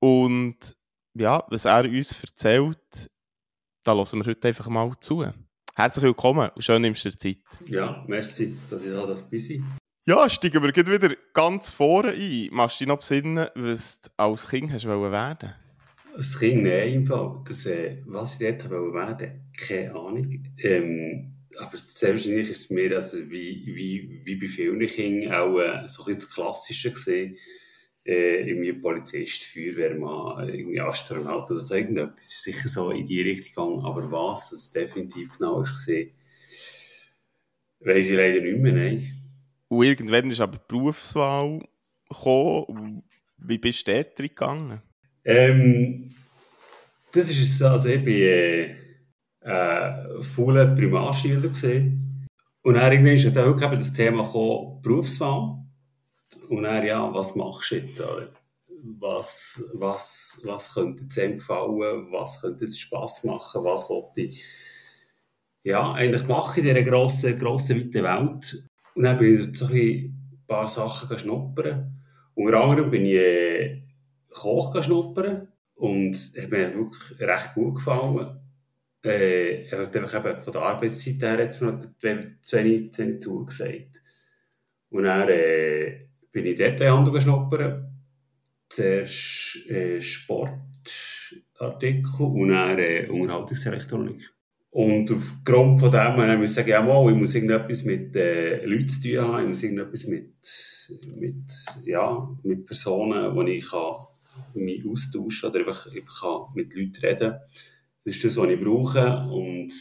Und ja, was er uns erzählt, da lassen wir heute einfach mal zu. Herzlich willkommen und schön nimmst du dir Zeit. Ja, merci, dass ich da dabei sein Ja, steigen wir wieder ganz vorne ein. Machst du dich noch besinnen, was du als Kind hast werden Als Kind, nein, im Fall. Das, äh, was ich dort wollte werden, keine Ahnung. Ähm, aber selbstverständlich ist es mir, also wie, wie, wie bei vielen Kindern, auch äh, so ein bisschen das Klassische gesehen äh, irgendwie Polizist, Feuerwehrmann, irgendwie Astronaut, also so irgendetwas ist sicher so in die Richtung gegangen, aber was das definitiv genau ist gesehen, weiss ich leider nicht mehr, nein. Und irgendwann ist aber die Berufswahl gekommen, wie bist du dort gegangen? Ähm, das ist es, also ich bin äh, äh, voller Primarschüler gesehen und dann irgendwann ist dann auch das Thema gekommen, Berufswahl und dann, ja, was machst du jetzt? Was, was, was könnte dir gefallen? Was könnte dir Spass machen? Was wollte ich ja, eigentlich machen in dieser grossen, grossen, weiten Welt? Und dann bin ich so ein, ein paar Sachen schnuppern. Unter anderem bin ich äh, Koch schnuppern und hat mir wirklich recht gut gefallen. Äh, er hat einfach eben von der Arbeitszeit her jetzt noch zu wenig zugesagt. Und dann äh, bin ich dort ein schnuppern. Zuerst äh, Sportartikel und dann äh, Unterhaltungselektronik. Und aufgrund von dem muss ich sagen, ja, mal, ich muss irgendetwas mit äh, Leuten zu tun haben, ich muss irgendetwas mit, mit, ja, mit Personen, wo ich kann mich austauschen oder einfach, einfach kann mit Leuten reden Das ist das, was ich brauche. Und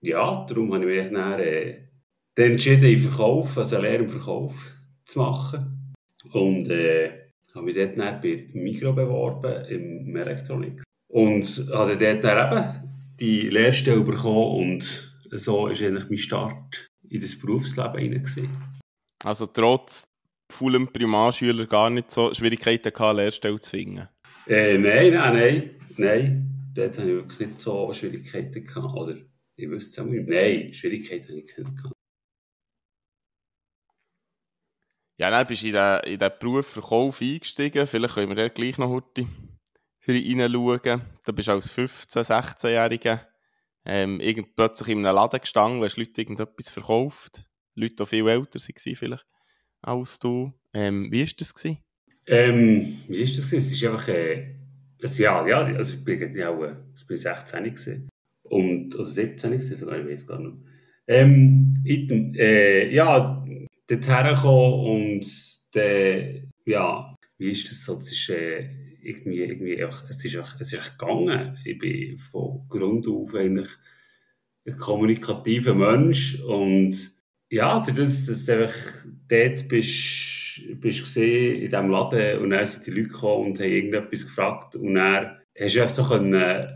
ja, darum habe ich mich dann, äh, dann entschieden, ich Verkauf, also Lehre im Verkauf zu machen. Und äh, habe mich dort dann bei Mikro beworben, im Elektronik. Und habe dort dann eben die Lehrstelle bekommen und so war eigentlich mein Start in das Berufsleben hinein. Also trotz vollem Primarschüler gar nicht so Schwierigkeiten gehabt, Lehrstelle zu finden? Äh, nein, nein, nein, nein. Dort hatte ich wirklich nicht so Schwierigkeiten gehabt. Oder ich wüsste es auch nicht. Nein, Schwierigkeiten habe ich keine gehabt. Ja, dann bist du in den, in den Beruf Verkauf eingestiegen. Vielleicht können wir da gleich noch heute reinschauen. Da bist du als 15-, 16-Jähriger ähm, plötzlich in einem Laden gestanden, hast Leute irgendetwas verkauft. Leute, die viel älter waren vielleicht als du. Ähm, wie war das? Ähm, wie war das? Es ist einfach äh, ein Jahr, ja, also ich bin ja auch äh, ich bin 16 gewesen. Und, oder 17 gewesen, sogar, ich weiß gar nicht. Ähm, ich, äh, ja, dorthin gekommen und dann, ja, wie ist das so? Das ist äh, irgendwie, irgendwie es ist es ist gegangen. Ich bin von Grund auf ein kommunikativer Mensch und ja, dadurch, dass du einfach dort bist, bist gesehen in diesem Laden und dann sind die Leute gekommen und haben irgendetwas gefragt und dann hast du einfach so können,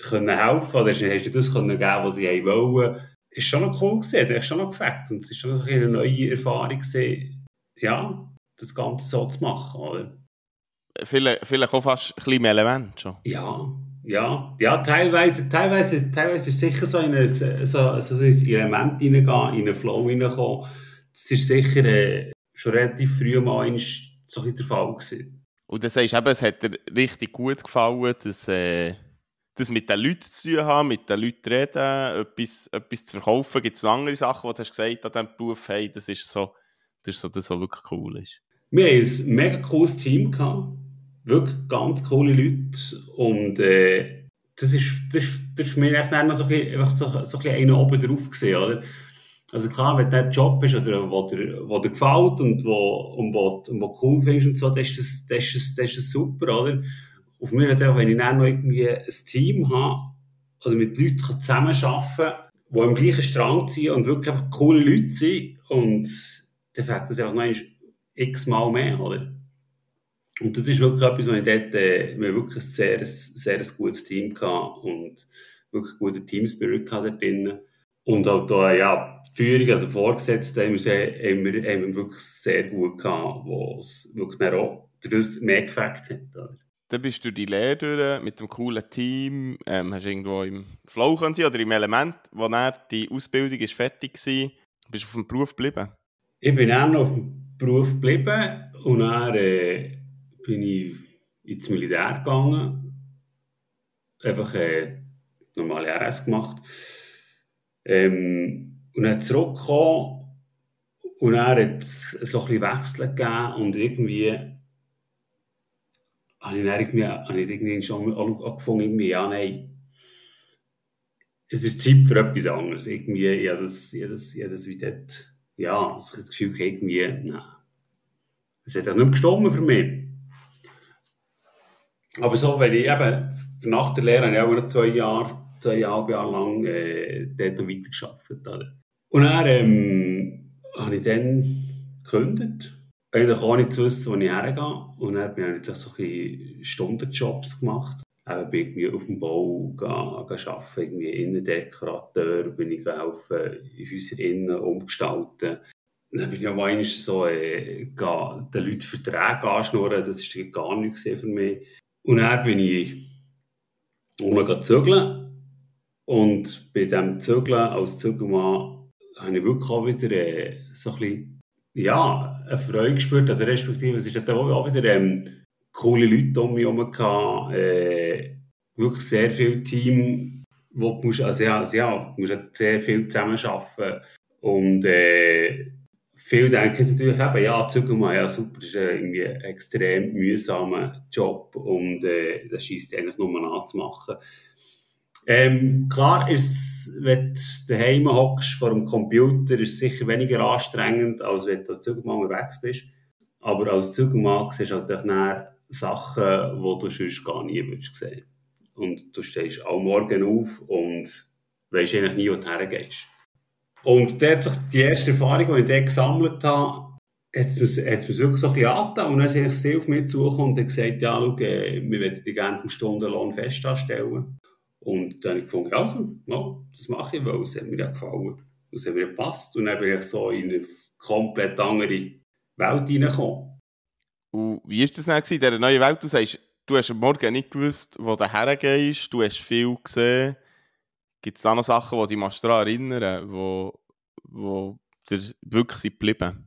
können helfen oder hast du das können geben, was sie wollen ist schon noch cool gewesen, der ist schon noch gefällt. Und es ist schon noch eine neue Erfahrung gewesen, ja, das Ganze so zu machen, oder? Vielleicht, vielleicht auch fast ein bisschen Element schon. Ja, ja, ja, teilweise, teilweise, teilweise ist sicher so in ein, so, so, ein Element hineingehen, in einen Flow hineinkommen. Das ist sicher äh, schon relativ früh mal so ein der Fall gewesen. Und du sagst eben, es hat dir richtig gut gefallen, dass, äh, das mit den Leuten zu tun haben, mit den Leuten reden, etwas, etwas zu verkaufen. Gibt es andere Sachen, die du hast gesagt an diesem Beruf, hey, das ist so, das ist so das, was wirklich cool ist? Wir hatten ein mega cooles Team. Gehabt. Wirklich ganz coole Leute. Und äh, das, ist, das, das ist mir echt noch so ein bisschen, einfach so, so ein bisschen oben drauf gesehen, oder? Also klar, wenn der Job ist, oder wo dir, wo dir gefällt und wo, und wo, und wo cool findest und so, das ist das, das, ist, das ist super, oder? Auf mich natürlich, wenn ich dann noch irgendwie ein Team habe oder mit Leuten zusammenarbeiten kann, die am gleichen Strang ziehen und wirklich einfach coole Leute sind und dann fängt das einfach noch x-mal mehr, oder? Und das ist wirklich etwas, was ich dort, äh, wir wirklich ein sehr, sehr gutes Team gehabt und wirklich gute Teamspirit gehabt dort drinnen. Und auch da, ja, die Führung, also Vorgesetzte, haben wir, haben wir, wirklich sehr gut gehabt, wo es wirklich auch das mehr gefällt hat. Oder? Dann bist du die Lehre durch, mit einem coolen Team, ähm, hast irgendwo im Flow sein oder im Element, wo dann die Ausbildung ist fertig war, bist du auf dem Beruf geblieben? Ich bin dann auf dem Beruf geblieben und dann äh, bin ich ins Militär gegangen, einfach äh, normale RS gemacht. Ähm, und dann zurückgekommen und dann hat es so ein bisschen Wechsel gegeben und irgendwie habe ich irgendwie, habe schon angefangen, ja, nein, es ist Zeit für etwas anderes. Irgendwie, habe das, habe das, habe das wie dort, ja, das Gefühl, irgendwie, nein, es hat auch nicht gestorben für mich. Aber so, wenn ich eben, nach der Lehre habe ich auch noch zwei Jahre, zweieinhalb Jahre lang äh, dort noch weitergearbeitet. Oder? Und dann ähm, habe ich dann gekündigt. Eigentlich auch nicht zu wissen, wo ich hergehe. Und dann habe ich so ein Stundenjobs gemacht. Eben bin irgendwie auf dem Bau arbeiten, irgendwie Innendekorateur, bin ich helfen, Häuser innen umgestalten. Dann bin ich auch einmal so, äh, den Leuten Verträge anschnurren, das war gar nichts für mich. Und dann bin ich unten zügeln. Und bei diesem Zügeln als Zügelmann habe ich wirklich auch wieder äh, so ein bisschen, ja, eine Freude gespürt. Also respektive, es ist dann auch wieder ähm, coole Leute um mich herum äh, wirklich sehr viel Team, wo du musst, also ja, also ja, du musst sehr viel zusammenarbeiten. Und äh, Viele denken natürlich eben, ja, Zügelmann, ja super, das ist ein extrem mühsamer Job und äh, das schießt eigentlich nur anzumachen. Ähm, klar ist wenn du daheim hockst vor dem Computer, ist es sicher weniger anstrengend, als wenn du als Zügelmann unterwegs bist. Aber als Zügelmann siehst du halt dann Sachen, die du sonst gar nie würdest sehen. Und du stehst auch morgen auf und weißt eigentlich nie, wo du hergehst. Und der hat die erste Erfahrung, die ich dort gesammelt habe, hat es mir, wirklich so ein bisschen angetan. Und dann ist eigentlich sehr auf mich zugekommen und gesagt, ja, schau, äh, wir möchten dich gerne vom Stundenlohn fest anstellen. Und dann habe ich gefunden, ja, also, ja, das mache ich, weil es hat mir ja gefallen. Es hat mir gepasst. Und dann bin ich so in eine komplett andere Welt hineingekommen. Und wie war das dann in dieser neuen Welt? Du sagst, du hast am Morgen nicht gewusst, wo du hergehst, du hast viel gesehen. Gibt es da noch Sachen, die dich daran erinnern, wo, wo dir wirklich sind geblieben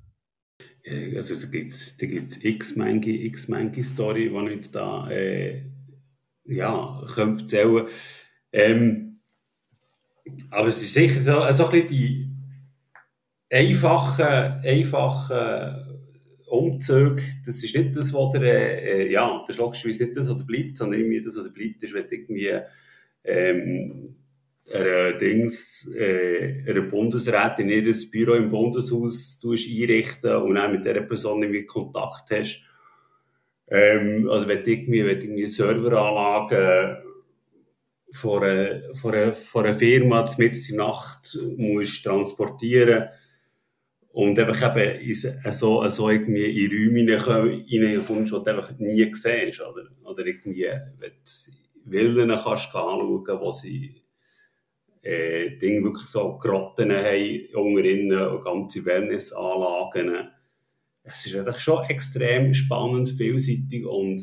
Also da gibt es da gibt's x-manche x Story, die ich da äh, ja, könnte erzählen ähm, Aber es ist sicher so, so ein bisschen die einfachen, einfachen Umzüge, das ist nicht das, was der, äh, ja, das ist logischerweise nicht das, was bleibt, sondern irgendwie das, was bleibt, ist, wenn irgendwie ähm, einer Dings, äh, einer Bundesrätin ihr Büro im Bundeshaus einrichten und dann mit dieser Person irgendwie Kontakt hast. Ähm, also wenn du irgendwie, wenn du irgendwie Serveranlagen von einer, von einer, von einer Firma mitten in Nacht musst transportieren und einfach eben so, so irgendwie in Räume reinkommst, die du einfach nie siehst, oder? Oder irgendwie, wenn du Villen anschauen, wo sie äh, Dinge wirklich so Grotten haben, unter ihnen, ganze Wellnessanlagen. Es ist eigentlich schon extrem spannend, vielseitig und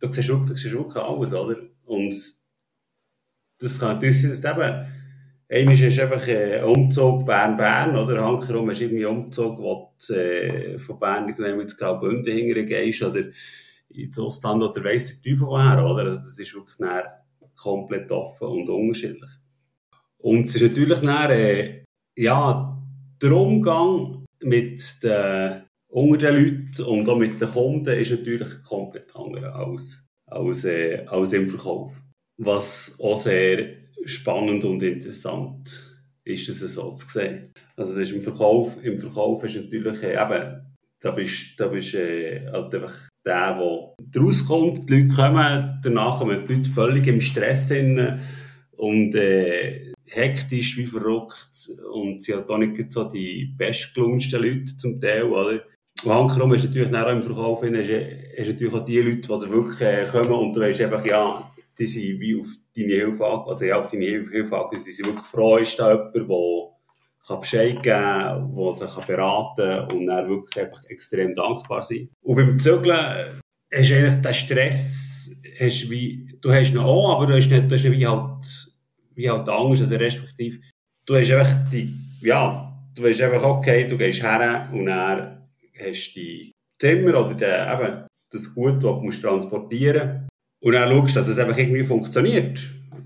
du siehst wirklich, du siehst wirklich alles, oder? Und das kann natürlich sein, dass eben, einmal ist einfach ein Umzug Bern-Bern, oder? Hankerum ist irgendwie Umzug, wo du äh, von Bern ins Graubünden hingehst, oder ins Ostland, oder weiss der Teufel woher, oder? Also das ist wirklich komplett offen und unterschiedlich. Und es ist natürlich dann, äh, ja, der Umgang mit den, unter den Leuten und auch mit den Kunden ist natürlich komplett anders als, als, äh, als im Verkauf. Was auch sehr spannend und interessant ist, das so zu sehen. Also das ist im Verkauf, im Verkauf ist natürlich äh, eben, da bist, da bist äh, halt einfach der, der rauskommt, die Leute kommen, danach kommen die Leute völlig im Stress hin und äh, hektisch wie verrückt und sie hat auch nicht so die bestgelaunten Leute zum Teil, oder? Und hankerum ist natürlich auch im Verkauf, hast, hast natürlich auch die Leute, die wirklich äh, kommen und du weißt einfach, ja, die sind wie auf deine Hilfe also ja, auf deine Hilfe angewiesen, die sind wirklich froh, ist da jemand, der kann Bescheid geben, der sich beraten kann und dann wirklich extrem dankbar sein. Und beim Zügeln hast du eigentlich den Stress, wie, du hast ihn auch, aber du hast nicht, wie halt, wie Angst, also du hast einfach die, ja, du weißt einfach, okay, du gehst her und hast die Zimmer oder den, eben, das Gut, das du musst transportieren und dann schaust du, dass es einfach irgendwie funktioniert.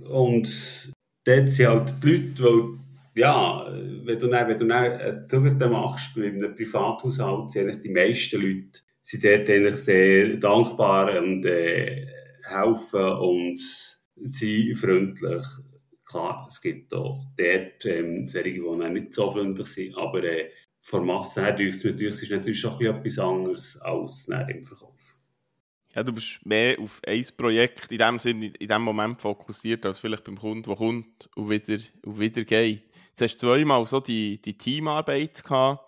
Und dort sind halt die Leute, weil, ja, wenn du dann, wenn du dann machst, in einem Privathaushalt, sind die meisten Leute sind dort eigentlich sehr dankbar und äh, helfen und sind freundlich. Klar, es gibt auch dort ähm, solche, die nicht so freundlich sind, aber äh, von Masse her es natürlich, ist natürlich schon etwas anderes als im Verkauf. Ja, du bist mehr auf ein Projekt in dem Sinne, in dem Moment fokussiert, als vielleicht beim Kunden, der kommt und wieder, und wieder geht. Jetzt hast du zweimal so die, die Teamarbeit gehabt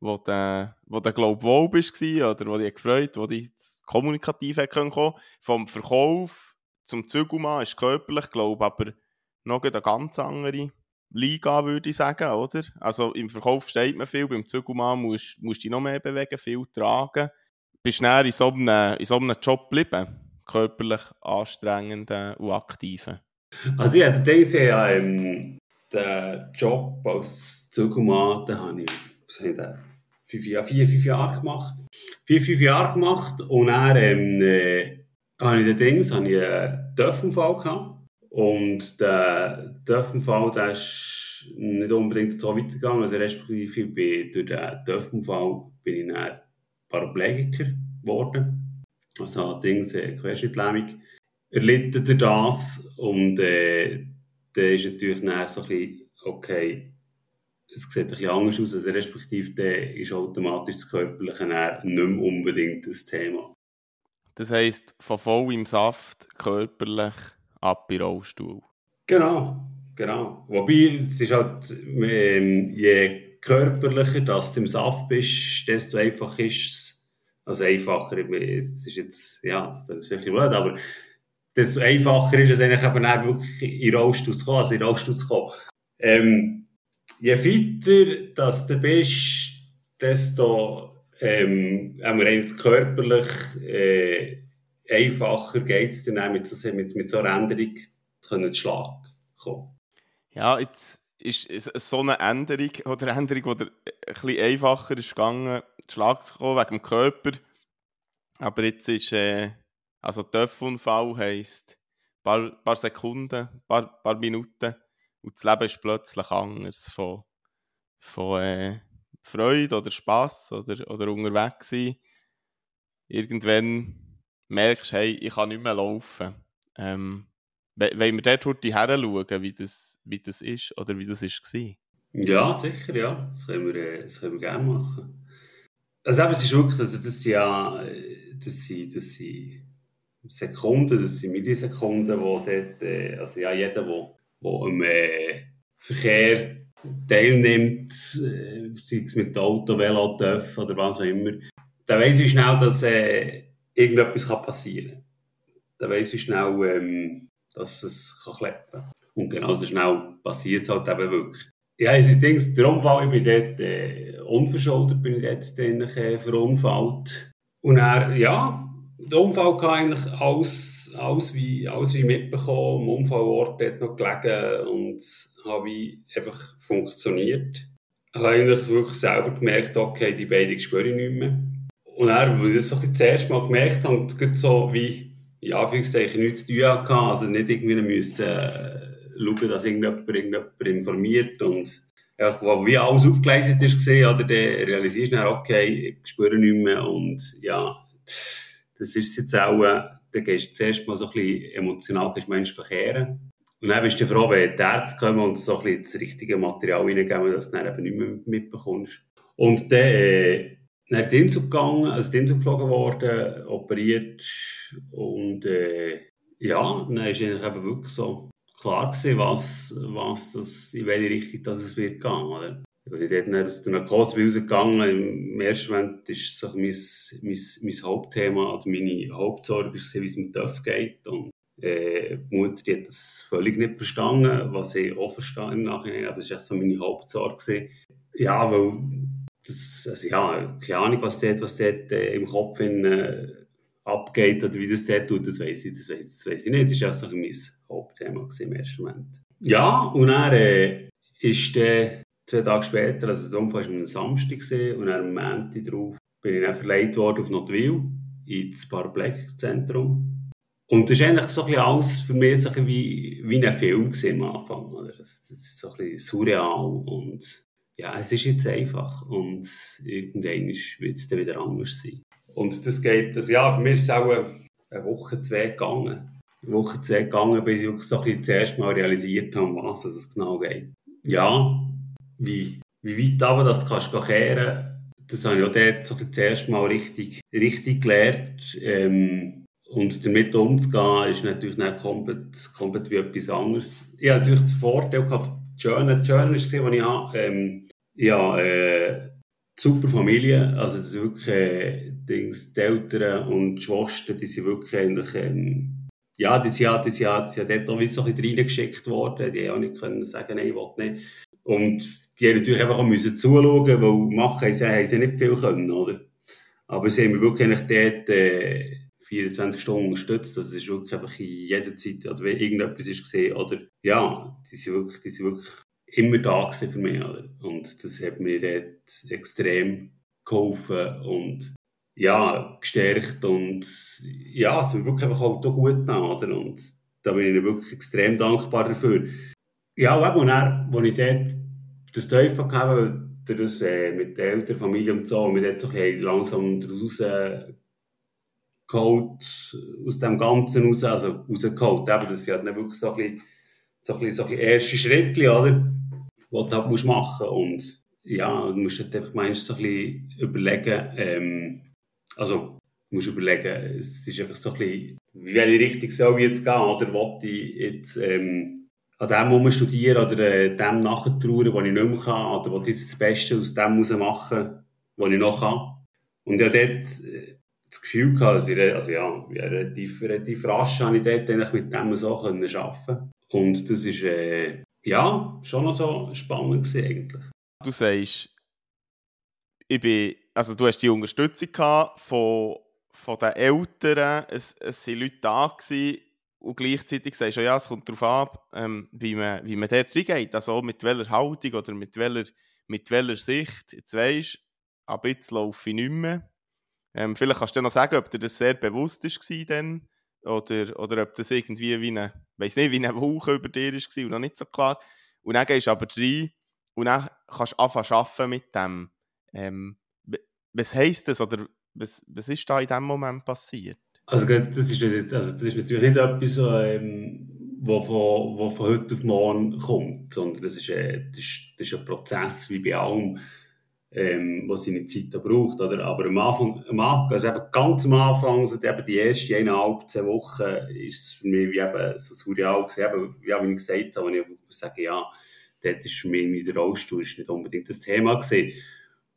wo du, wo du glaub, wohl bist oder wo dich gefreut, wo dich kommunikativ kommen Vom Verkauf zum Zügelmann ist körperlich, glaube aber noch eine ganz andere Liga, würde ich sagen, oder? Also im Verkauf steht man viel, beim Zügelmann musst, musst du dich noch mehr bewegen, viel tragen. Bist du in so einem, in so einem Job geblieben? Körperlich anstrengenden und aktiven? Also hatte diese, ja, ähm, den Job als Zügelmann, den habe ich, was habe ich da? fünf, vier, fünf Jahre gemacht. Vier, fünf Jahre gemacht und dann ähm, äh, habe ich den Dings, habe ich einen Dörfenfall gehabt. Und der Dörfenfall, der ist nicht unbedingt so weitergegangen. Also respektive bei, durch den Dörfenfall bin ich dann Paraplegiker geworden. Also Dings, äh, Querschnittlähmung. Erlitten durch das und äh, dann ist natürlich dann so ein bisschen, okay, es sieht ein bisschen anders aus, also respektive dann ist automatisch das Körperliche nicht mehr unbedingt das Thema. Das heisst, von voll im Saft körperlich ab in Rollstuhl. Genau, genau. Wobei, es ist halt, ähm, je körperlicher dass du im Saft bist, desto einfacher ist es, also einfacher, es ist jetzt, ja, das ist vielleicht blöd, aber desto einfacher ist es eigentlich eben auch wirklich in Rollstuhl zu kommen, also in Rollstuhl zu kommen. Ähm, je fitter dass du bist, desto ähm, körperlich äh, einfacher geht es dann auch mit so, mit, mit so einer Änderung können Schlag kommen. Ja, jetzt ist so eine Änderung oder eine Änderung, die ein bisschen einfacher ist gegangen, Schlag zu kommen wegen dem Körper. Aber jetzt ist, äh, also Töpfunfall heisst, ein paar, paar Sekunden, ein paar, paar Minuten und das Leben ist plötzlich anders von, von äh, Freude oder Spass oder, oder unterwegs sein. Irgendwann merkst du, hey, ich kann nicht mehr laufen. Ähm, wollen wir dort heute her schauen, wie das, wie das ist oder wie das war? Ja, sicher, ja. Das können wir, äh, das können wir gerne machen. Also eben, es ist wirklich, also das sind ja, das sind, das sind Sekunden, das sind Millisekunden, wo dort, äh, also ja, jeder, der der am äh, Verkehr teilnimmt, äh, sei es mit Auto, Velo, TÜV oder was auch immer, dann weiss ich schnell, dass äh, irgendetwas passieren kann. Dann weiss ich schnell, ähm, dass es kann klappen kann. Und genauso schnell passiert es halt eben wirklich. Ja, also ich denke, der Unfall, ich bin dort äh, unverschuldet, bin ich dort dann, äh, verunfallt. Und er, ja, der Unfall kann eigentlich alles, alles, wie, alles wie mitbekommen. Am Unfallort dort noch gelegen und habe einfach funktioniert. Ich habe eigentlich wirklich selber gemerkt, okay, die beiden spüre ich nicht mehr. Und dann, weil ich das so das erste Mal gemerkt habe, und so wie, in Anführungszeichen, nichts zu tun hatte, also nicht irgendwie müssen äh, schauen, dass irgendjemand, irgendjemand informiert und ja, wie alles aufgeleistet ist gesehen, oder dann realisierst du dann, okay, ich spüre nicht mehr und ja, das ist jetzt auch, äh, dann gehst du zuerst mal so ein bisschen emotional, gehst menschlich ehren. Und dann bist du froh, wenn die Ärzte kommen und so ein bisschen das richtige Material reingeben, dass du dann eben nicht mehr mitbekommst. Und dann, äh, dann ist die Insel gegangen, also die Insel geflogen worden, operiert und, äh, ja, dann ist eigentlich eben wirklich so klar gewesen, was, was das, in welche Richtung das es wird gehen, oder? Ich dort aus der Narkose rausgegangen Im ersten Moment ist so mein, mein, mein Hauptthema, also meine Hauptsorge, wie es mit TÜV geht. Und äh, die Mutter die hat das völlig nicht verstanden, was ich auch verstehe im Nachhinein. Aber das war so meine Hauptsorge. Ja, weil, das, also ja, keine Ahnung, was dort, was dort äh, im Kopf in, äh, abgeht oder wie das dort tut, das weiß ich, das weiss, das weiss ich nicht. Das war auch so mein Hauptthema im ersten Moment. Ja, und dann äh, ist der zwei Tage später, also der Unfall war am Samstag gewesen, und am Montag drauf bin ich dann verleiht worden auf Notwil ins Paraplex-Zentrum. Und das ist eigentlich so ein alles für mich so ein wie, wie ein Film am Anfang. Oder? Das ist so ein bisschen surreal und ja, es ist jetzt einfach und irgendwann wird es dann wieder anders sein. Und das geht, das, ja, mir ist es auch eine Woche, zwei gegangen. Eine Woche, zwei gegangen, bis ich so ein bisschen das erste Mal realisiert habe, was es genau geht. Ja, wie, wie weit aber das kannst du kehren, das habe ich auch dort so das erste Mal richtig, richtig gelernt. Ähm, und damit umzugehen, ist natürlich nicht komplett, komplett wie etwas anderes. Ich habe natürlich den Vorteil gehabt, Journal, Journal ist es, was ich habe. Ähm, ja, äh, super Familie, also das sind wirklich äh, Dings, die Eltern und die Schwestern, die sind wirklich eigentlich, ähm, ja, die sind ja, die sind ja, die sind ja dort auch wieder so ein bisschen reingeschickt worden, die haben auch nicht können sagen, nein, ich will nicht. Und die haben natürlich einfach auch müssen zuschauen, weil machen sie, haben sie nicht viel können, oder? Aber sie haben mich wirklich eigentlich dort, äh, 24 Stunden unterstützt. Das ist wirklich einfach in jeder Zeit, also wenn irgendetwas ist gesehen, oder, ja, die sind wirklich, die sind wirklich immer da für mich, oder? Und das hat mir dort extrem geholfen und, ja, gestärkt und, ja, es wird wirklich einfach halt auch gut getan, oder? Und da bin ich wirklich extrem dankbar dafür. Ja, und eben, als ich dort das Teufel hatte, das, äh, mit der Eltern, Familie und so, und wir dort so langsam daraus geholt, aus dem Ganzen raus, also rausgeholt. Eben, das sind halt wirklich so ein bisschen, so ein bisschen, so ein bisschen erste Schritte, oder? Die du halt musst machen Und ja, du musst halt einfach meinst, so ein bisschen überlegen, ähm, also, du musst überlegen, es ist einfach so ein bisschen, wie welche Richtung soll ich jetzt gehen, oder wollte ich jetzt, ähm, an dem muss studieren oder äh, dem nachtrauen, was ich nicht mehr kann, oder wollte ich jetzt das Beste aus dem machen, was ich noch kann. Und ja, dort, äh, das Gefühl gehabt, ich, also ja, relativ, relativ rasch habe ich dort eigentlich mit dem so können arbeiten Und das ist, äh, ja, schon noch so spannend gewesen, eigentlich. Du sagst, ich bin, also du hast die Unterstützung gehabt von, von den Eltern, es, es waren Leute da gewesen, und gleichzeitig sagst du, ja, es kommt darauf ab, ähm, wie, man, wie man dort reingeht, also mit welcher Haltung oder mit welcher, mit welcher Sicht. Jetzt weisst ab jetzt laufe ich nicht mehr. Ähm, vielleicht kannst du noch sagen, ob dir das sehr bewusst war dann, oder, oder ob das irgendwie wie eine, weiß nicht, wie eine Woche über dir war und noch nicht so klar. Und dann gehst du aber rein und dann kannst du anfangen arbeiten mit dem. Ähm, was heisst das oder was, was ist da in diesem Moment passiert? Also das ist, nicht, also das ist natürlich nicht etwas, ähm, wo von, wo von heute auf morgen kommt, sondern das ist, äh, das ist, das ist ein Prozess wie bei allem ähm, was seine Zeit braucht. Oder? Aber am Anfang, am Anfang, also eben ganz am Anfang, also eben die ersten eineinhalb, zwei Wochen, ist es für mich wie eben so surreal gewesen. Eben, wie ich gesagt habe, wenn ich sage, ja, dort ist für mich wieder Rollstuhl ist nicht unbedingt das Thema gewesen.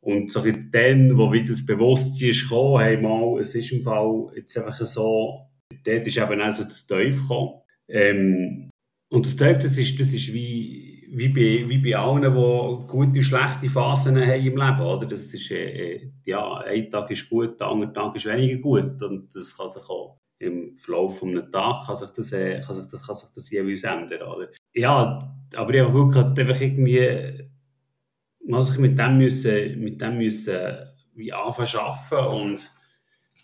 Und so dann, wo wieder das Bewusstsein ist gekommen, hey, mal, es ist im Fall jetzt einfach so, dort ist eben auch so das Teufel gekommen. Ähm, und das Teufel, das ist, das ist wie, wie bei, wie bei allen, die gute und schlechte Phasen haben im Leben, oder? Das ist, äh, ja, ein Tag ist gut, der andere Tag ist weniger gut. Und das kann sich auch im Verlauf eines Tages kann sich das, äh, kann sich das, kann sich das jeweils ändern, oder? Ja, aber ich habe wirklich einfach irgendwie, muss ich mit dem müssen, mit dem müssen, wie anfangen arbeiten und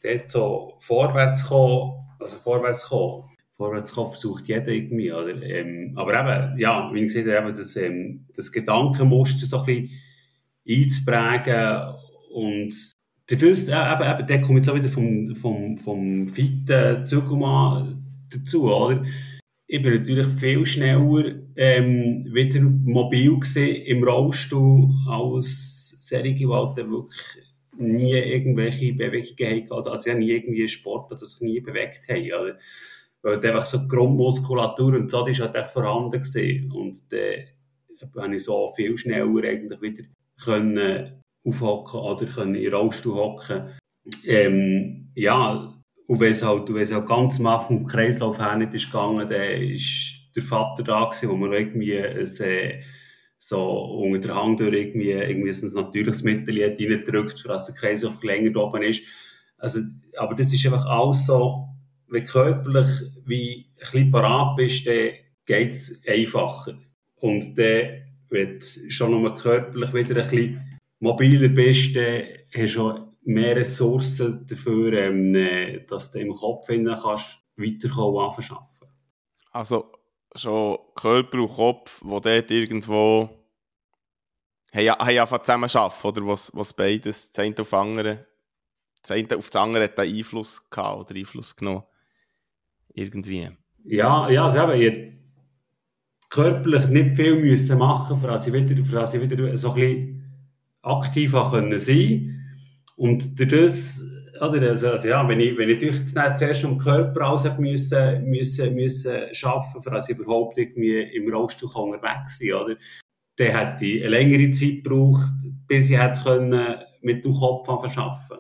dort so vorwärts kommen, also vorwärts kommen vorwärts kommen versucht jeder irgendwie, oder? Ähm, aber eben, ja, wie ich gesagt habe, das, ähm, das Gedankenmuster so ein bisschen einzuprägen und dadurch, äh, eben, eben, der kommt jetzt auch wieder vom, vom, vom fitten Zuckermann dazu, oder? Ich bin natürlich viel schneller ähm, wieder mobil gesehen im Rollstuhl als Serie, die halt wirklich nie irgendwelche Bewegungen hatten, also nie irgendwie Sport oder sich nie bewegt haben. Oder? Weil einfach so Grundmuskulatur und so, die ist halt vorhanden gewesen. Und äh, habe ich so viel schneller eigentlich wieder können aufhocken oder können in den Rollstuhl hocken. Ähm, ja, und wenn es halt, wenn es halt ganz am Anfang vom Kreislauf her nicht ist gegangen, dann ist der Vater da gewesen, wo man irgendwie ein, äh, so unter der Hand durch irgendwie, irgendwie ein natürliches Mittel reindrückt, für dass der Kreislauf länger oben ist. Also, aber das ist einfach alles so, wenn du körperlich wie ein bisschen parat bist, dann geht es einfacher. Und dann, wenn du schon nur körperlich wieder ein bisschen mobiler bist, dann hast du auch mehr Ressourcen dafür, ähm, äh, dass du im Kopf kannst, weiterkommen anfangen Also schon Körper und Kopf, die dort irgendwo haben, einfach zusammen arbeiten, oder was, was beides, das eine auf andere, das eine auf das andere hat Einfluss gehabt oder Einfluss genommen. Irgendwie. Ja, ja, also eben, ich körperlich nicht viel müssen machen, für dass ich wieder, für dass ich wieder so ein bisschen aktiv können sein Und das, oder, also, also, ja, wenn ich, wenn ich durch das zuerst am Körper alles müssen, müssen, müssen schaffen, für dass ich überhaupt irgendwie im Rollstuhl unterwegs sein oder? Dann hätte ich eine längere Zeit gebraucht, bis ich hätte können mit dem Kopf verschaffen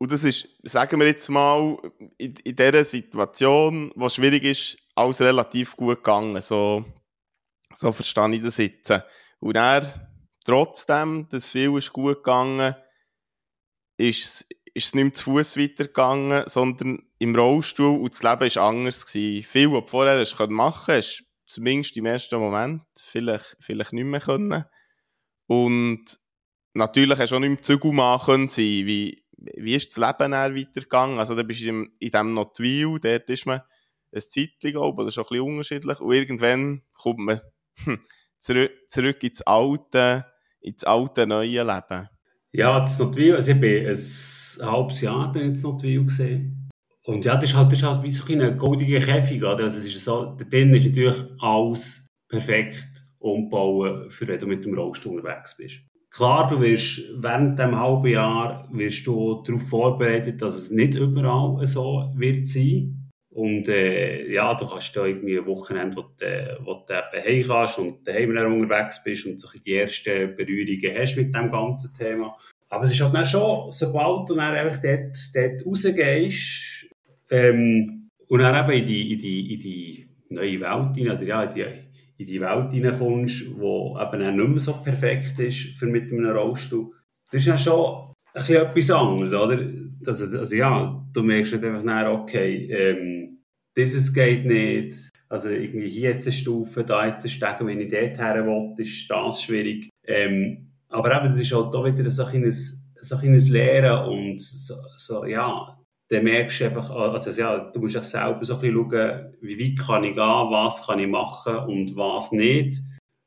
Und das ist, sagen wir jetzt mal, in, in dieser Situation, wo schwierig ist, alles relativ gut gegangen. So, so verstehe ich das jetzt. Und er, trotzdem, dass viel ist gut gegangen, ist, ist es nicht mehr zu Fuß weitergegangen, sondern im Rollstuhl und das Leben war anders. Gewesen. Viel, was du vorher hast machen konntest, zumindest im ersten Moment, vielleicht, vielleicht nicht mehr können. Und natürlich hast du auch nicht mehr Zügel machen sein. Wie, wie ist das Leben dann weitergegangen? Also, da bist du in, in diesem Notwil, dort ist man ein Zeitchen, glaube das ist auch ein bisschen unterschiedlich. Und irgendwann kommt man hm, zurück, zurück ins alte, ins alte, neue Leben. Ja, das Notwil, also ich bin ein halbes Jahr bin ich in Notwil gesehen. Und ja, das ist halt, das ist halt wie so ein goldiger Käfig, oder? Also es ist so, drin ist natürlich alles perfekt umbauen, für wenn du mit dem Rollstuhl unterwegs bist. Klar, du wirst während dem halben Jahr wirst du darauf vorbereitet, dass es nicht überall so wird sein. Und äh, ja, du kannst da irgendwie ein Wochenende, wo du, äh, wo du heim kannst und daheim unterwegs bist und so die ersten Berührungen hast mit dem ganzen Thema. Aber es ist halt dann schon, sobald du dann einfach dort, dort rausgehst ähm, und dann eben in die, in die, in die neue Welt hinein, oder ja, in die, in die Welt hineinkommst, die eben dann nicht mehr so perfekt ist für mit einem Rollstuhl, das ist dann schon ein etwas anderes, oder? Also, also ja, du merkst halt einfach dann, okay, ähm, dieses geht nicht, also irgendwie hier jetzt eine Stufe, da jetzt eine Stege, wenn ich dort her will, ist das schwierig. Ähm, aber eben, das ist halt da wieder so ein, so ein Lehren und so, so, ja, dann merkst du einfach, also ja, du musst auch selber so ein bisschen schauen, wie weit kann ich gehen, was kann ich machen und was nicht.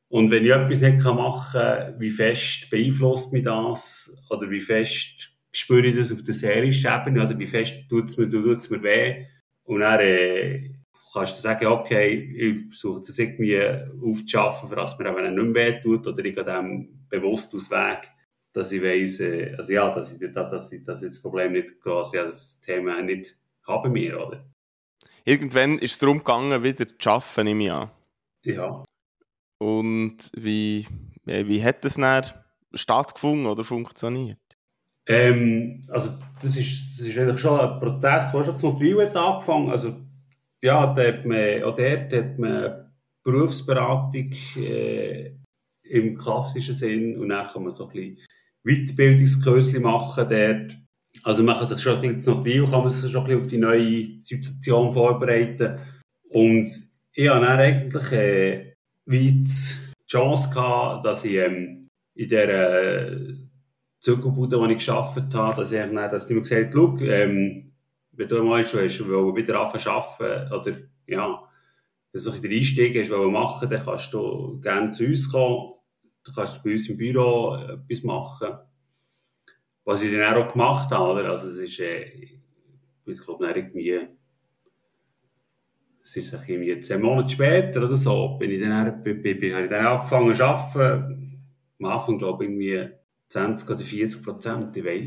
Und wenn ich etwas nicht machen kann, wie fest beeinflusst mich das oder wie fest spüre ich das auf der serischen Ebene oder wie fest tut es mir, tut's mir weh. Und dann äh, kannst du sagen, okay, ich versuche das irgendwie aufzuschaffen, für das mir eben nicht mehr weh tut oder ich gehe dem bewusst aus Weg, dass ich weiss, äh, also ja, dass ich, dass ich, dass ich das Problem nicht quasi, das Thema nicht habe mir, oder? Irgendwann ist es darum gegangen, wieder zu arbeiten, nehme ich an. Ja. Und wie, wie hat das dann stattgefunden oder funktioniert? Ähm, also das ist, das ist eigentlich schon ein Prozess, der schon zu Notwil hat angefangen. Also ja, da hat man, auch dort hat man Berufsberatung äh, im klassischen Sinn und dann kann man so ein bisschen Weiterbildungskurse machen dort. Also man kann sich schon ein bisschen zu Notwil, kann man sich schon ein bisschen auf die neue Situation vorbereiten. Und ich habe dann eigentlich äh, die Chance gehabt, dass ich ähm, in dieser äh, Zuckerbude, die ich gearbeitet habe, dass ich, dann, dass ich mir gesagt habe, ähm, wenn du mal hast, wieder anfangen arbeiten, oder, ja, wenn du den Einstieg hast, machen dann kannst du gerne zu uns kommen. Du kannst bei uns im Büro etwas machen. Was ich dann auch gemacht habe? Also, es ist, äh, ich glaube, irgendwie, es ist irgendwie zehn Monate später oder so, bin ich dann, bin, bin, habe ich dann angefangen zu arbeiten. Am Anfang, glaube ich, irgendwie, 20 oder 40 Prozent. Ich weiß,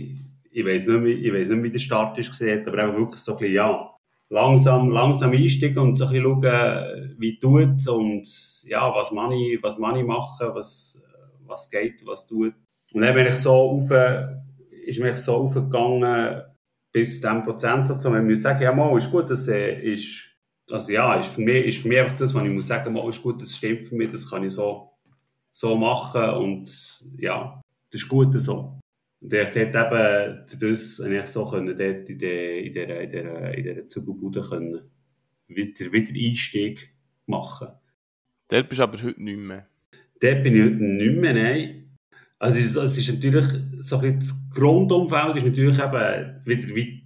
ich weiß nicht, mehr, nicht, wie der Start ist gesehen, aber einfach wirklich so ein bisschen, ja, langsam, langsam einsteigen und so ein bisschen schauen, wie tut und ja, was man ich, was man ich machen, was, was geht, was tut. Und dann bin ich so auf, ist mich so aufgegangen, bis zu diesem Prozentsatz, und man sagen, ja, mal, ist gut, das äh, ist, also ja, ist für mich, ist für mich einfach das, was ich muss sagen, mal, ist gut, das stimmt für mich, das kann ich so, so machen und ja, das ist gut so. Und ich dort eben, das ich so können, dort in, der, in dieser, in dieser, in dieser Zugelbude können, wieder, wieder Einstieg machen. Dort bist du aber heute nicht mehr. Dort bin ich nicht mehr, nein. Also es es ist natürlich, so ein das Grundumfeld ist natürlich eben wieder, wie,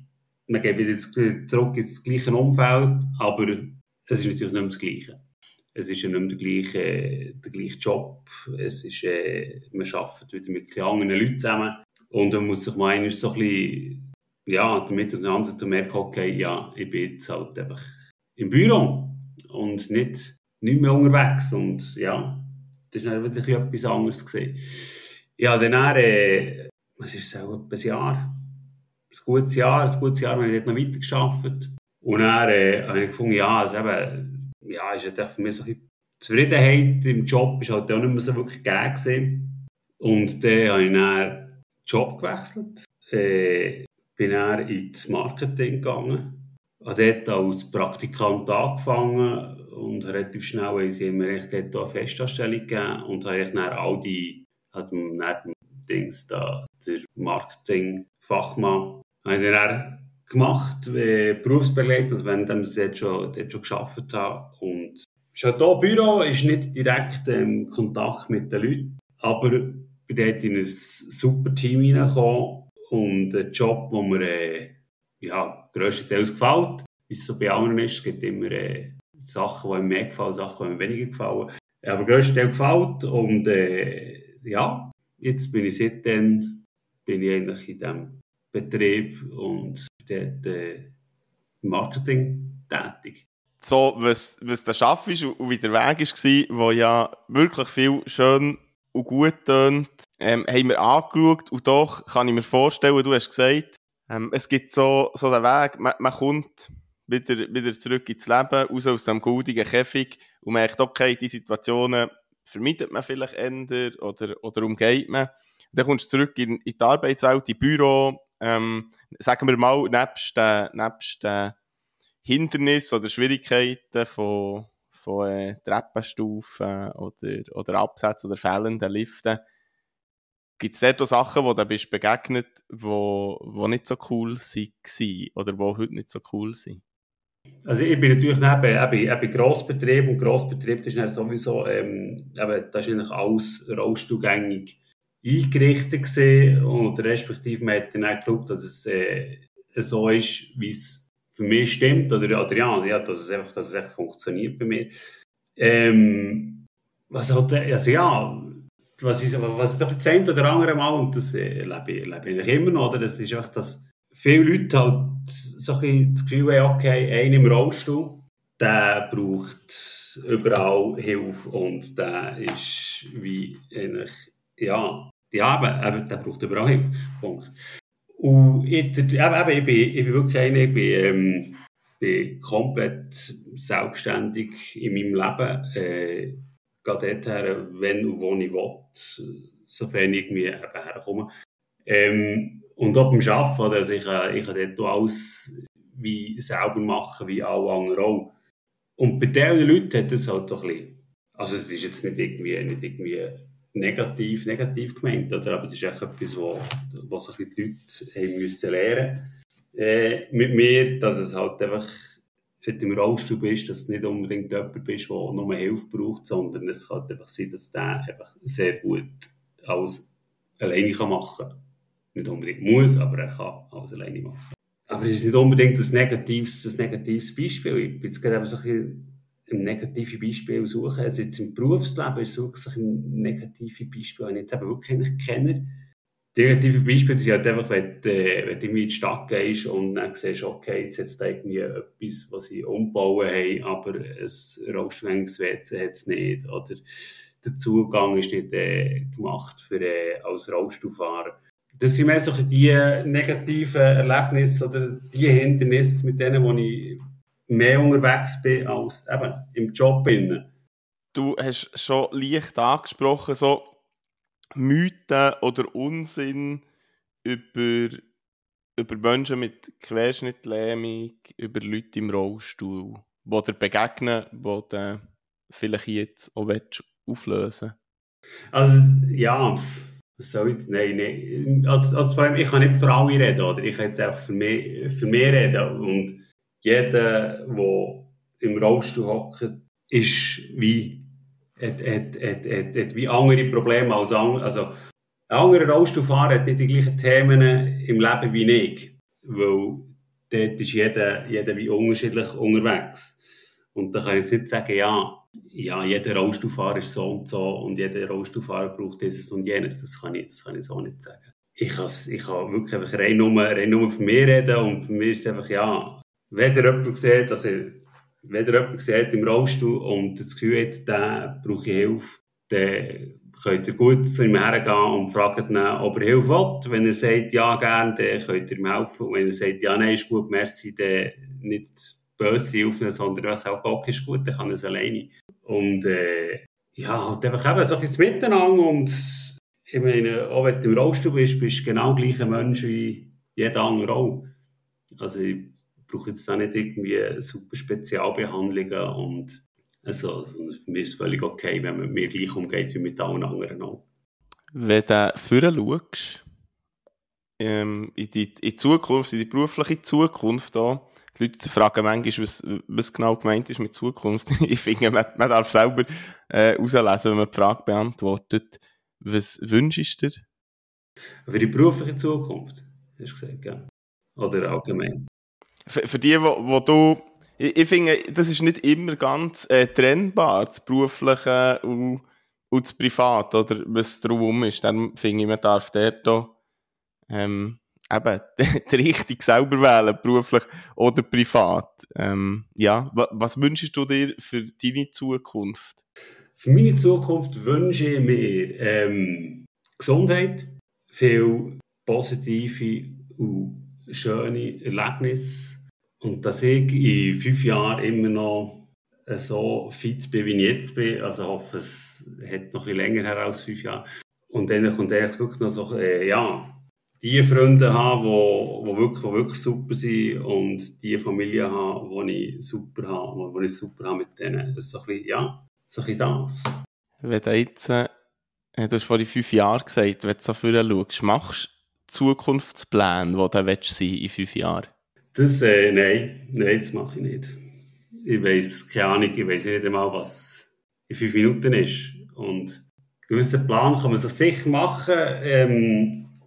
man geht wieder zurück ins gleiche Umfeld, aber es ist natürlich nicht mehr das Gleiche. Es ist ja nicht mehr der gleiche, der gleiche Job. Es ist, äh, man arbeitet wieder mit anderen Leuten zusammen. Und man muss sich mal einmal so ein bisschen, ja, damit auseinandersetzen und merken, okay, ja, ich bin jetzt halt einfach im Büro und nicht, nicht mehr unterwegs. Und ja, das ist dann etwas anderes gesehen. Ja, dann, äh, was ist es auch, ein Jahr? Ein gutes Jahr, ein gutes Jahr, wenn ich dort noch weiter geschafft. Und dann äh, habe ich gefunden, ja, also eben, ja, ist halt für mich so ein Zufriedenheit im Job ist halt auch nicht mehr so wirklich gegeben. Und dann habe ich dann Job gewechselt, äh, bin dann ins Marketing gegangen, dort als Praktikant angefangen und relativ schnell haben sie mir dort eine Festanstellung gegeben und habe dann all die hat neben Dings da, der Marketing-Fachmann, habe ich dann gemacht, äh, berufsbegleitend, also wenn ich dort schon, dort schon gearbeitet habe. Und hier Büro ist nicht direkt im ähm, Kontakt mit den Leuten, aber ich bin dort in ein super Team hineingekommen und ein Job, der mir äh, ja, grösstenteils gefällt. Wie es so bei anderen ist, es gibt immer äh, Sachen, die mir mehr gefallen, Sachen, die mir weniger gefallen. Aber grösstenteils gefällt und äh, ja, jetzt bin ich seitdem bin ich eigentlich in diesem Betrieb und dort äh, Marketing tätig. So, was, was der Schaff ist und wie der Weg war, wo ja wirklich viel schön und gut tönt, ähm, haben wir angeschaut und doch kann ich mir vorstellen, du hast gesagt, ähm, es gibt so, so den Weg, man, man kommt wieder, wieder zurück ins Leben, raus aus dem goldigen Käfig und merkt, okay, die Situationen vermeidet man vielleicht eher oder, oder umgeht man. Dann kommst du zurück in, in die Arbeitswelt, in Büro, ähm, sagen wir mal, nebst den, nebst den Hindernissen oder Schwierigkeiten von, von äh, Treppenstufen oder, oder Absätzen oder fehlenden Liften, gibt es dort Sachen, wo du bist begegnet, wo, wo nicht so cool waren oder wo heute nicht so cool sind? Also ich bin natürlich neben, eben, eben Grossbetrieb und Grossbetrieb ist sowieso, ähm, eben, das ist eigentlich alles rollstuhlgängig eingerichtet gewesen und respektive man hat dann auch geglaubt, dass es äh, so ist, wie es für mich stimmt oder, oder ja, ja, dass es einfach, dass es einfach funktioniert bei mir. Ähm, was halt, also ja, was ist, was ist das eine oder andere Mal und das äh, lebe, ich, ich immer noch, oder? das ist einfach, dass viele Leute halt so ein das Gefühl haben, okay, einer im Rollstuhl, der braucht überall Hilfe und der ist wie eigentlich, ja, ja, eben, der braucht überall Hilfe. Punkt. Und ich, eben, ich, bin, ich bin wirklich einer, ich bin, ähm, bin komplett selbstständig in meinem Leben. Äh, gehe dorthin, wenn und wo ich will, sofern ich eben herkomme. Ähm, und auch beim Arbeiten? Also ich, äh, ich kann dort alles wie selber machen, wie alle anderen auch. Und bei diesen Leuten hat das halt so ein bisschen, also es ist jetzt nicht irgendwie, nicht irgendwie negativ, negativ gemeint, oder? aber das ist echt etwas, wo, wo sich die Leute haben müssen lernen äh, mit mir, dass es halt einfach im Rollstuhl bist, dass du nicht unbedingt jemand bist, der nur Hilfe braucht, sondern es kann einfach sein, dass der einfach sehr gut alles alleine machen kann nicht unbedingt muss, aber er kann alles alleine machen. Aber es ist nicht unbedingt ein negatives, ein negatives Beispiel. Ich bin jetzt gerade so ein, ein negatives Beispiel suchen. Also jetzt im Berufsleben es wirklich ein negatives Beispiel, ich jetzt eben wirklich kenne. Die negativen Beispiele sind halt einfach, wenn, äh, wenn du in die Stadt gehst und dann siehst, okay, jetzt hat es da irgendwie etwas, was sie umbauen haben, aber ein rollstuhlgängiges WC hat es nicht. Oder der Zugang ist nicht äh, gemacht für, äh, als Rollstuhlfahrer das sind mehr so die negativen Erlebnisse oder die Hindernisse, mit denen wo ich mehr unterwegs bin als eben im Job. Bin. Du hast schon leicht angesprochen, so Mythen oder Unsinn über, über Menschen mit Querschnittlähmung, über Leute im Rollstuhl, die dir begegnen, die du vielleicht jetzt auch auflösen Also, ja, was soll ich jetzt? Nein, nein. Also, also, ich kann nicht für alle reden, oder? Ich kann jetzt einfach für mich, für mich reden. Und jeder, der im Rollstuhl hockt, ist wie, hat, hat, hat, hat, hat wie andere Probleme als andere. Also, ein anderer Rollstuhlfahrer hat nicht die gleichen Themen im Leben wie ich. Weil dort ist jeder, jeder wie unterschiedlich unterwegs. Und da kann ich jetzt nicht sagen, ja, ja, jeder Rollstuhlfahrer ist so und so und jeder Rollstuhlfahrer braucht dieses und jenes. Das kann ich, das kann ich so nicht sagen. Ich kann, ich kann wirklich einfach rein nur, rein nur von mir reden und für mich ist es einfach, ja, wenn ihr jemanden sieht, also, wenn ihr jemanden sieht im Rollstuhl und das Gefühl hat, der braucht Hilfe, dann könnt ihr gut zu ihm hergehen und fragt ihn, ob er Hilfe will. Wenn er sagt, ja, gerne, dann könnt ihr ihm helfen. Und wenn er sagt, ja, nein, ist gut, merci, dann nicht böse Hilfe, sondern was auch okay ist gut, dann kann er es alleine. Und, äh, ja, halt einfach eben so ein bisschen miteinander und ich meine, auch wenn du im Rollstuhl bist, bist du genau der gleiche Mensch wie jeder andere auch. Also, brauche jetzt da nicht irgendwie super Spezialbehandlungen und also, also für mich ist es völlig okay, wenn man mit mir gleich umgeht wie mit allen anderen auch. Wenn du vorher schaust, ähm, in, die, in die Zukunft, in die berufliche Zukunft da, die Leute fragen manchmal, was, was genau gemeint ist mit Zukunft. ich finde, man, man darf selber äh, herauslesen, wenn man die Frage beantwortet. Was wünschst du dir? Für die berufliche Zukunft, hast du gesagt, ja. Oder allgemein für, für die, wo, wo du, ich, ich, finde, das ist nicht immer ganz äh, trennbar, das Berufliche und, und das Private, oder was drumherum ist. Dann finde ich, man darf dort auch, ähm, eben, die Richtung selber wählen, beruflich oder privat. Ähm, ja, was, was wünschst du dir für deine Zukunft? Für meine Zukunft wünsche ich mir ähm, Gesundheit, viel positive und schöne Erlebnisse und dass ich in fünf Jahren immer noch so fit bin, wie ich jetzt bin, also hoffe, es hat noch ein bisschen länger her als fünf Jahre. Und dann kommt eigentlich wirklich noch so, äh, ja, die Freunde haben, die, die, wirklich, die wirklich super sind und die Familie haben, die ich super habe, die ich super habe mit denen. Das ist so ein bisschen, ja, so ein bisschen das. Wenn du jetzt, äh, du hast vor fünf Jahren gesagt, wenn du so vorher schaust, machst du Zukunftspläne, die du willst in fünf Jahren? Das, äh, nein, nein, das mache ich nicht. Ich weiss, keine Ahnung, ich weiss nicht einmal, was in fünf Minuten ist. Und einen gewissen Plan kann man sich sicher machen. Ähm,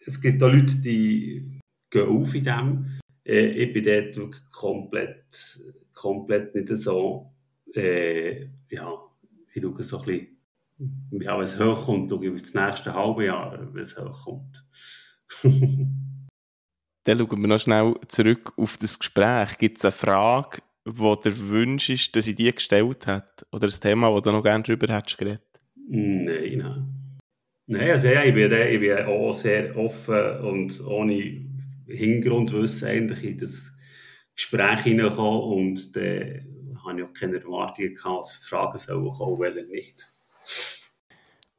es gibt auch Leute, die gehen auf in dem. Äh, ich bin dort wirklich komplett, komplett nicht so, äh, ja, ich schaue so ein bisschen, ja, wenn es hochkommt, schaue ich auf das nächste halbe Jahr, wenn es hochkommt. Dann schauen wir noch schnell zurück auf das Gespräch. Gibt es eine Frage, die dir wünschst, dass ich die gestellt hat? Oder ein Thema, wo du noch gerne darüber hättest geredet? Nein, nein. Nein, also ja, ich bin, ich bin auch sehr offen und ohne Hintergrundwissen eigentlich in das Gespräch hineingekommen und dann habe ich auch keine Erwartungen gehabt, dass Fragen sollen kommen, weil nicht.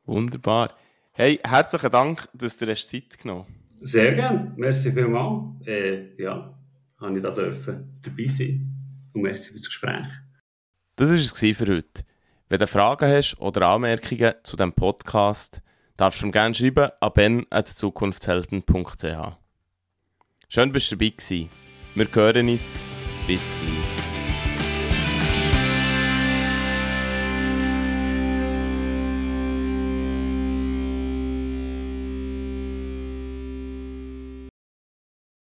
Wunderbar. Hey, herzlichen Dank, dass du dir Zeit genommen hast. Sehr gerne. Merci vielmals. Äh, ja, habe ich da dürfen dabei sein. Und merci fürs Gespräch. Das war es für heute. Wenn du Fragen hast oder Anmerkungen zu diesem Podcast, darfst du mir gerne schreiben an ben.zukunftshelden.ch. Schön, dass du dabei warst. Wir hören uns. Bis gleich.